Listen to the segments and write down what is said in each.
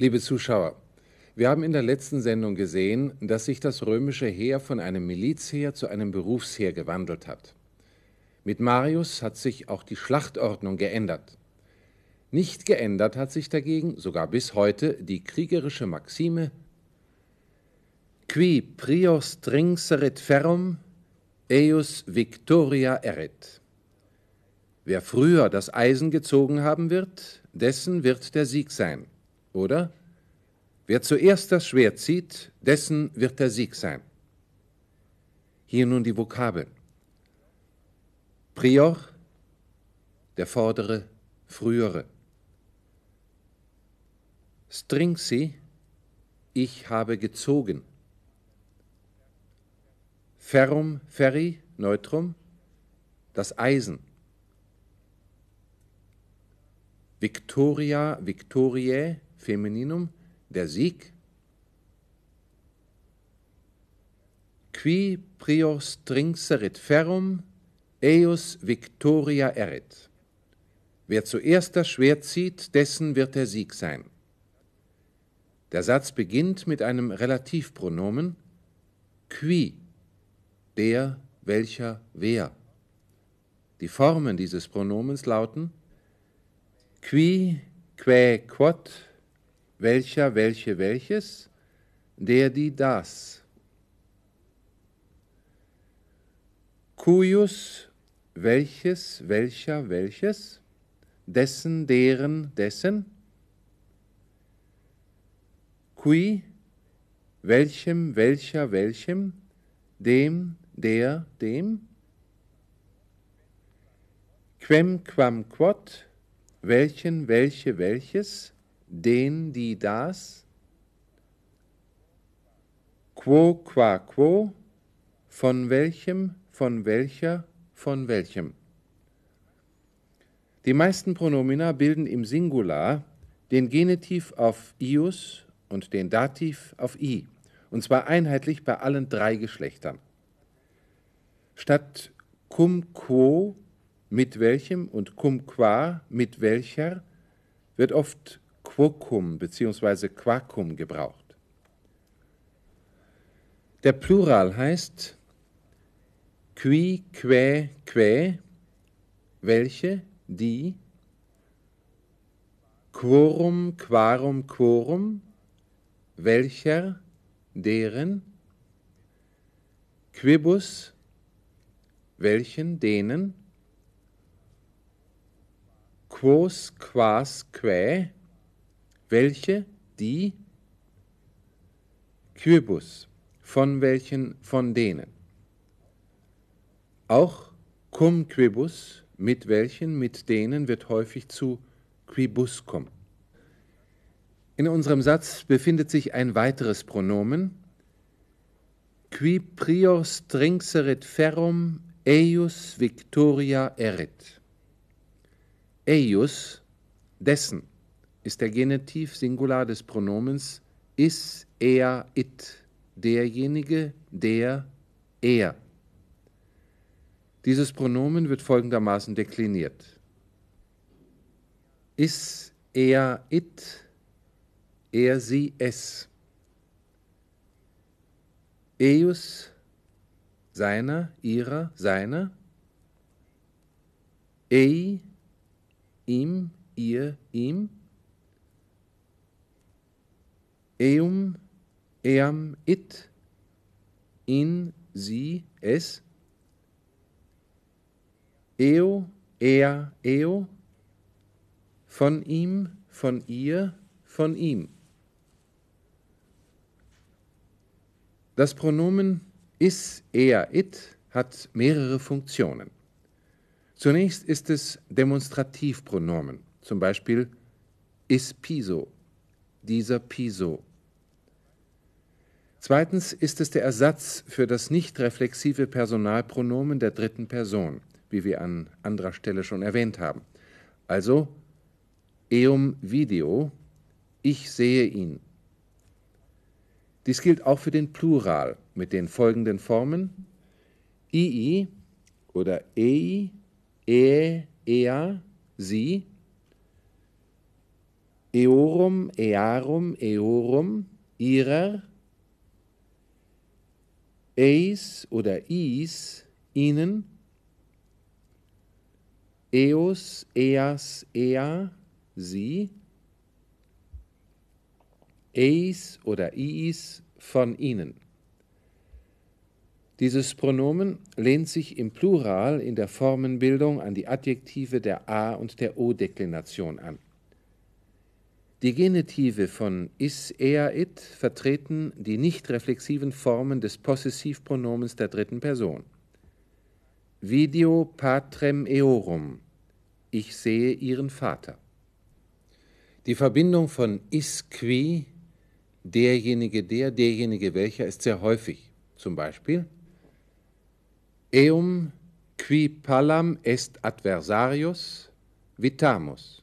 Liebe Zuschauer, wir haben in der letzten Sendung gesehen, dass sich das römische Heer von einem Milizheer zu einem Berufsheer gewandelt hat. Mit Marius hat sich auch die Schlachtordnung geändert. Nicht geändert hat sich dagegen, sogar bis heute, die kriegerische Maxime Qui prios trinxerit ferrum, eius victoria erit. Wer früher das Eisen gezogen haben wird, dessen wird der Sieg sein. Oder? Wer zuerst das Schwert zieht, dessen wird der Sieg sein. Hier nun die Vokabeln. Prior, der vordere, frühere. Stringsi, ich habe gezogen. Ferrum, ferri, neutrum, das Eisen. Victoria, victoriae, Femininum, der Sieg. Qui prios trinxerit ferrum, eius victoria erit. Wer zuerst das Schwert zieht, dessen wird der Sieg sein. Der Satz beginnt mit einem Relativpronomen qui, der, welcher, wer. Die Formen dieses Pronomens lauten qui, quae, quod, welcher, welche, welches, der, die, das. Cuius, welches, welcher, welches, dessen, deren, dessen. Qui, welchem, welcher, welchem, dem, der, dem. Quem, quam, quod, welchen, welche, welches, den, die, das, quo, qua, quo, von welchem, von welcher, von welchem. Die meisten Pronomina bilden im Singular den Genitiv auf ius und den Dativ auf i, und zwar einheitlich bei allen drei Geschlechtern. Statt cum quo mit welchem und cum qua mit welcher wird oft quocum bzw. quacum gebraucht. Der Plural heißt qui, quae, quae, welche, die, quorum, quarum, quorum, welcher, deren, quibus, welchen, denen, quos, quas, quae, welche, die, quibus, von welchen, von denen. Auch cum quibus, mit welchen, mit denen, wird häufig zu quibuscum. In unserem Satz befindet sich ein weiteres Pronomen, qui prior strinxerit ferrum eius victoria erit. Eius, dessen ist der Genitiv Singular des Pronomens is, er, it, derjenige, der, er. Dieses Pronomen wird folgendermaßen dekliniert. Is, er, it, er, sie, es. Eius, seiner, ihrer, seiner. Ei, ihm, ihr, ihm. Eum, eam, it, in, sie, es, eo, er, eo, von ihm, von ihr, von ihm. Das Pronomen is, er, it hat mehrere Funktionen. Zunächst ist es Demonstrativpronomen, zum Beispiel is piso, dieser piso. Zweitens ist es der Ersatz für das nicht reflexive Personalpronomen der dritten Person, wie wir an anderer Stelle schon erwähnt haben. Also eum video, ich sehe ihn. Dies gilt auch für den Plural mit den folgenden Formen ii oder ei, e, ea, sie, eorum, earum, eorum, ihrer, eis oder is, ihnen, eos, eas, ea, sie, eis oder iis, von ihnen. Dieses Pronomen lehnt sich im Plural in der Formenbildung an die Adjektive der A- und der O-Deklination an. Die Genitive von is, er, it vertreten die nicht reflexiven Formen des Possessivpronomens der dritten Person. Video patrem eorum. Ich sehe ihren Vater. Die Verbindung von is qui, derjenige der, derjenige welcher, ist sehr häufig. Zum Beispiel Eum qui pallam est adversarius vitamus.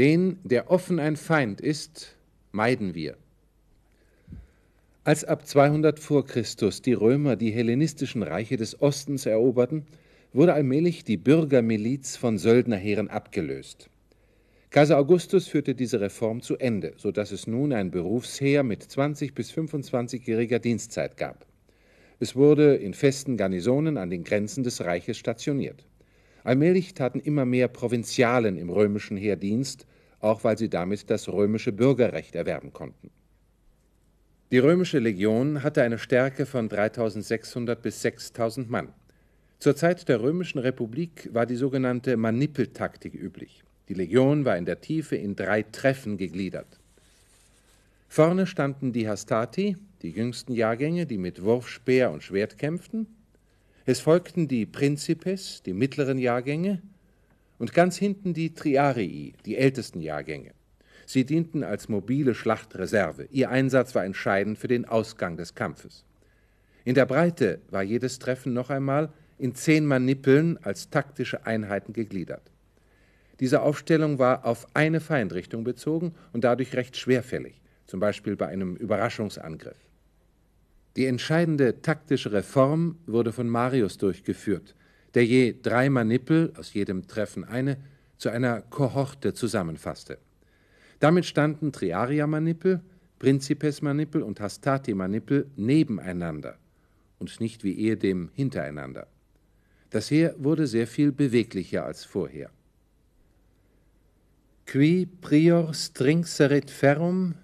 Den, der offen ein Feind ist, meiden wir. Als ab 200 vor Christus die Römer die hellenistischen Reiche des Ostens eroberten, wurde allmählich die Bürgermiliz von Söldnerheeren abgelöst. Kaiser Augustus führte diese Reform zu Ende, so dass es nun ein Berufsheer mit 20 bis 25-jähriger Dienstzeit gab. Es wurde in festen Garnisonen an den Grenzen des Reiches stationiert. Allmählich taten immer mehr Provinzialen im römischen Heer Dienst, auch weil sie damit das römische Bürgerrecht erwerben konnten. Die römische Legion hatte eine Stärke von 3600 bis 6000 Mann. Zur Zeit der römischen Republik war die sogenannte Manipeltaktik üblich. Die Legion war in der Tiefe in drei Treffen gegliedert. Vorne standen die Hastati, die jüngsten Jahrgänge, die mit Wurf, Speer und Schwert kämpften. Es folgten die Principes, die mittleren Jahrgänge, und ganz hinten die Triarii, die ältesten Jahrgänge. Sie dienten als mobile Schlachtreserve. Ihr Einsatz war entscheidend für den Ausgang des Kampfes. In der Breite war jedes Treffen noch einmal in zehn Manipeln als taktische Einheiten gegliedert. Diese Aufstellung war auf eine Feindrichtung bezogen und dadurch recht schwerfällig, zum Beispiel bei einem Überraschungsangriff. Die entscheidende taktische Reform wurde von Marius durchgeführt, der je drei Manipel, aus jedem Treffen eine, zu einer Kohorte zusammenfasste. Damit standen Triaria-Manipel, Principes-Manipel und Hastati-Manipel nebeneinander und nicht wie ehedem hintereinander. Das Heer wurde sehr viel beweglicher als vorher. Qui prior stringserit ferrum,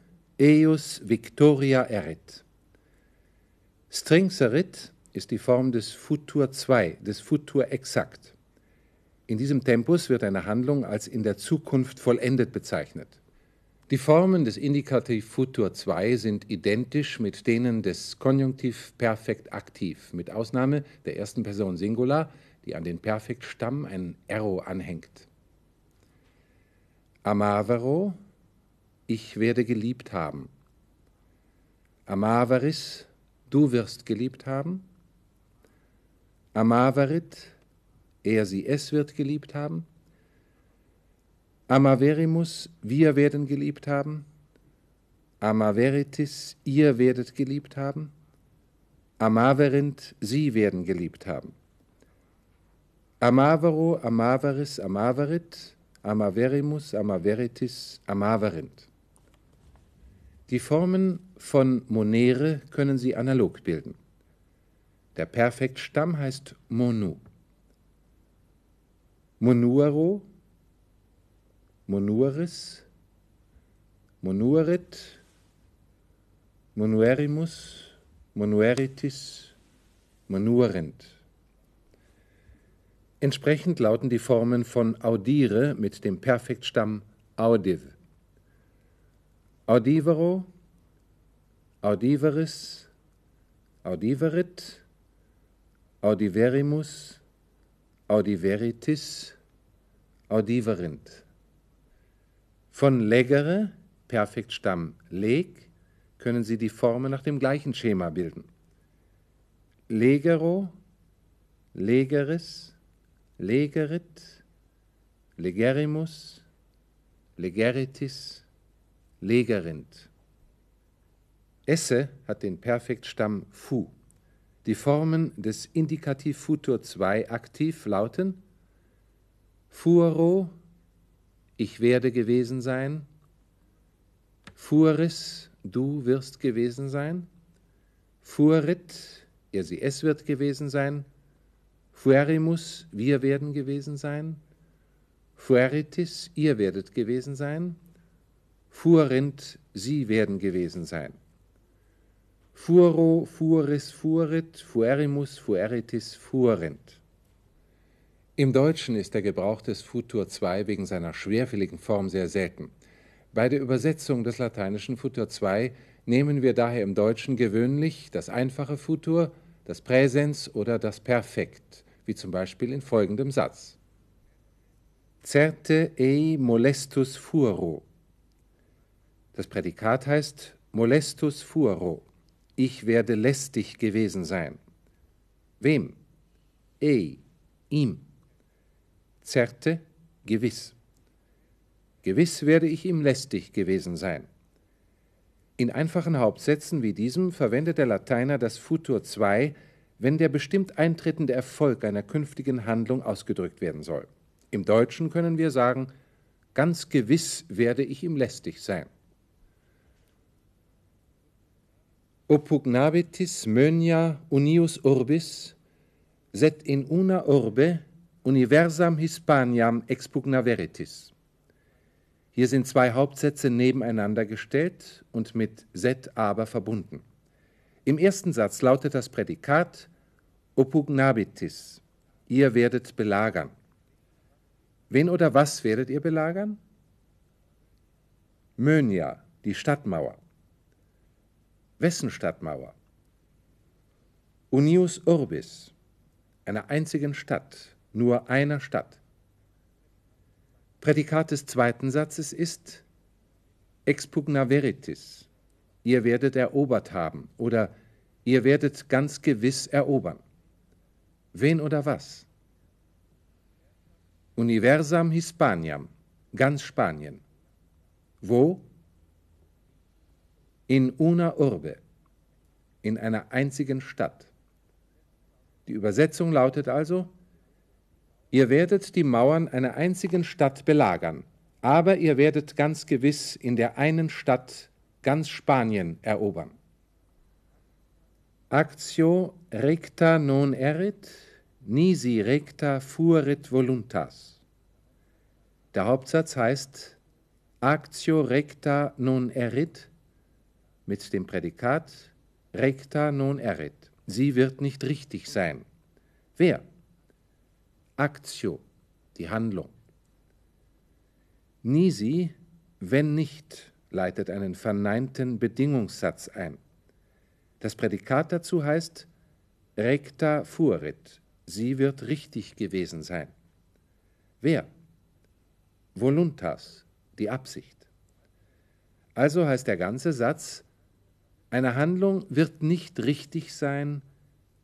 eius victoria erit. Stringserit ist die Form des Futur 2, des Futur exakt. In diesem Tempus wird eine Handlung als in der Zukunft vollendet bezeichnet. Die Formen des Indikativ Futur 2 sind identisch mit denen des Konjunktiv Perfekt aktiv, mit Ausnahme der ersten Person Singular, die an den Perfektstamm ein Erro anhängt. Amavero, ich werde geliebt haben. Amaveris, du wirst geliebt haben. Amaverit, er sie es wird geliebt haben. Amaverimus, wir werden geliebt haben. Amaveritis, ihr werdet geliebt haben. Amaverint, sie werden geliebt haben. Amavero, Amaveris, Amaverit, Amaverimus, Amaveritis, Amaverint. Die Formen von monere können Sie analog bilden. Der Perfektstamm heißt monu. Monuero, monueris, monuerit, monuerimus, monueritis, monuerent. Entsprechend lauten die Formen von audire mit dem Perfektstamm audiv. Audivero, audiveris, audiverit, audiverimus, audiveritis, audiverint. Von legere, Perfektstamm leg, können Sie die Formen nach dem gleichen Schema bilden. Legero, legeris, legerit, legerimus, legeritis, legerint. Esse hat den Perfektstamm fu. Die Formen des Indikativ Futur 2 aktiv lauten fuero, ich werde gewesen sein. Furis, du wirst gewesen sein. Fuerit, er, sie, es wird gewesen sein. Fuerimus, wir werden gewesen sein. Fueritis, ihr werdet gewesen sein. Fuerint, sie werden gewesen sein. Furo, furis, furit, fuerimus, fueritis, fuerint. Im Deutschen ist der Gebrauch des Futur 2 wegen seiner schwerfälligen Form sehr selten. Bei der Übersetzung des lateinischen Futur 2 nehmen wir daher im Deutschen gewöhnlich das einfache Futur, das Präsens oder das Perfekt, wie zum Beispiel in folgendem Satz. Certe ei molestus furo. Das Prädikat heißt molestus furo. Ich werde lästig gewesen sein. Wem? Ei, ihm zerrte, gewiss. Gewiss werde ich ihm lästig gewesen sein. In einfachen Hauptsätzen wie diesem verwendet der Lateiner das Futur 2, wenn der bestimmt eintretende Erfolg einer künftigen Handlung ausgedrückt werden soll. Im Deutschen können wir sagen, ganz gewiss werde ich ihm lästig sein. Opugnabitis mönia unius urbis, set in una urbe Universam Hispaniam expugna veritas. Hier sind zwei Hauptsätze nebeneinander gestellt und mit set aber verbunden. Im ersten Satz lautet das Prädikat opugnabitis. Ihr werdet belagern. Wen oder was werdet ihr belagern? Mönia, die Stadtmauer. Wessen Stadtmauer? Unius Urbis, einer einzigen Stadt, nur einer Stadt. Prädikat des zweiten Satzes ist expugna veritis, ihr werdet erobert haben oder ihr werdet ganz gewiss erobern. Wen oder was? Universam Hispaniam, ganz Spanien. Wo? In una urbe, in einer einzigen Stadt. Die Übersetzung lautet also, Ihr werdet die Mauern einer einzigen Stadt belagern, aber ihr werdet ganz gewiss in der einen Stadt ganz Spanien erobern. Actio recta non erit, nisi recta fuerit voluntas. Der Hauptsatz heißt Actio recta non erit mit dem Prädikat recta non erit. Sie wird nicht richtig sein. Wer? Actio, die Handlung. Nisi, wenn nicht, leitet einen verneinten Bedingungssatz ein. Das Prädikat dazu heißt recta fuerit, sie wird richtig gewesen sein. Wer? Voluntas, die Absicht. Also heißt der ganze Satz, eine Handlung wird nicht richtig sein,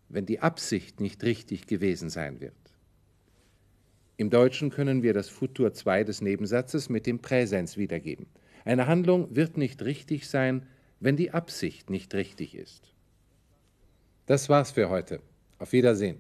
wenn die Absicht nicht richtig gewesen sein wird. Im Deutschen können wir das Futur 2 des Nebensatzes mit dem Präsens wiedergeben. Eine Handlung wird nicht richtig sein, wenn die Absicht nicht richtig ist. Das war's für heute. Auf Wiedersehen.